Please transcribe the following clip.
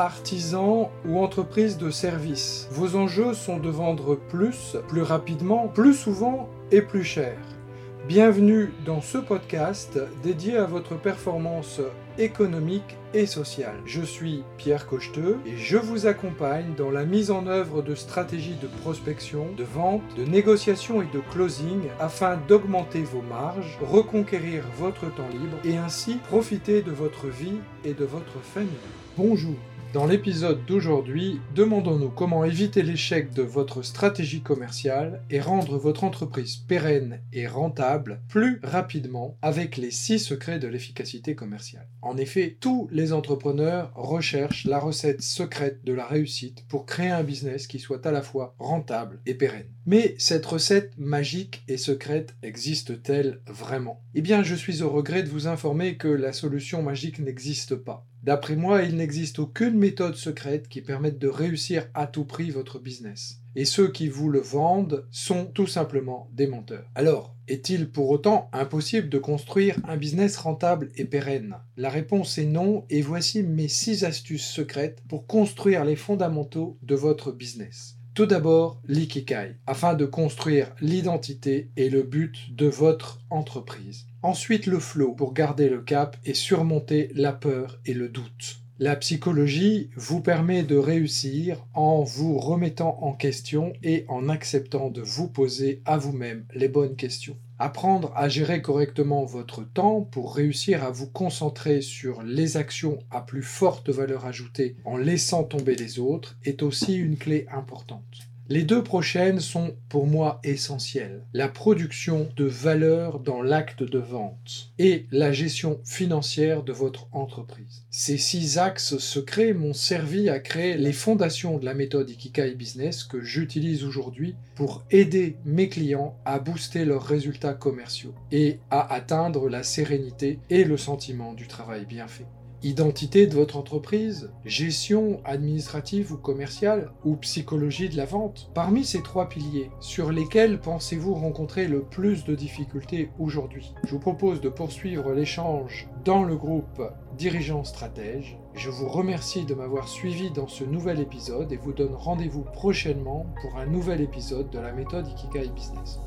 artisan ou entreprise de service. Vos enjeux sont de vendre plus, plus rapidement, plus souvent et plus cher. Bienvenue dans ce podcast dédié à votre performance économique et sociale. Je suis Pierre Cocheteux et je vous accompagne dans la mise en œuvre de stratégies de prospection, de vente, de négociation et de closing afin d'augmenter vos marges, reconquérir votre temps libre et ainsi profiter de votre vie et de votre famille. Bonjour dans l'épisode d'aujourd'hui, demandons-nous comment éviter l'échec de votre stratégie commerciale et rendre votre entreprise pérenne et rentable plus rapidement avec les 6 secrets de l'efficacité commerciale. En effet, tous les entrepreneurs recherchent la recette secrète de la réussite pour créer un business qui soit à la fois rentable et pérenne. Mais cette recette magique et secrète existe-t-elle vraiment? Eh bien, je suis au regret de vous informer que la solution magique n'existe pas. D'après moi, il n'existe aucune méthode secrète qui permette de réussir à tout prix votre business. Et ceux qui vous le vendent sont tout simplement des menteurs. Alors, est-il pour autant impossible de construire un business rentable et pérenne? La réponse est non, et voici mes 6 astuces secrètes pour construire les fondamentaux de votre business. Tout d'abord, l'ikikai, afin de construire l'identité et le but de votre entreprise. Ensuite, le flow, pour garder le cap et surmonter la peur et le doute. La psychologie vous permet de réussir en vous remettant en question et en acceptant de vous poser à vous-même les bonnes questions. Apprendre à gérer correctement votre temps pour réussir à vous concentrer sur les actions à plus forte valeur ajoutée en laissant tomber les autres est aussi une clé importante. Les deux prochaines sont pour moi essentielles. La production de valeur dans l'acte de vente et la gestion financière de votre entreprise. Ces six axes secrets m'ont servi à créer les fondations de la méthode Ikikai Business que j'utilise aujourd'hui pour aider mes clients à booster leurs résultats commerciaux et à atteindre la sérénité et le sentiment du travail bien fait. Identité de votre entreprise, gestion administrative ou commerciale, ou psychologie de la vente. Parmi ces trois piliers, sur lesquels pensez-vous rencontrer le plus de difficultés aujourd'hui? Je vous propose de poursuivre l'échange dans le groupe Dirigeants Stratège. Je vous remercie de m'avoir suivi dans ce nouvel épisode et vous donne rendez-vous prochainement pour un nouvel épisode de la méthode Ikigai Business.